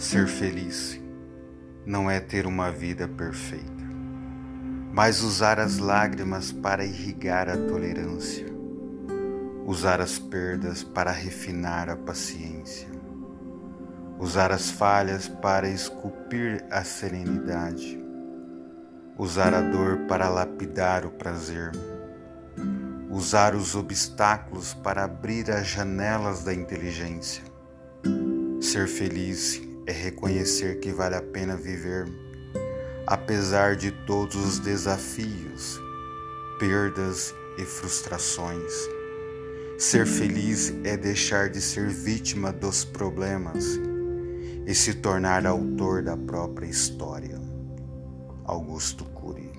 Ser feliz não é ter uma vida perfeita, mas usar as lágrimas para irrigar a tolerância, usar as perdas para refinar a paciência, usar as falhas para esculpir a serenidade, usar a dor para lapidar o prazer, usar os obstáculos para abrir as janelas da inteligência. Ser feliz é reconhecer que vale a pena viver, apesar de todos os desafios, perdas e frustrações. Ser feliz é deixar de ser vítima dos problemas e se tornar autor da própria história. Augusto Cury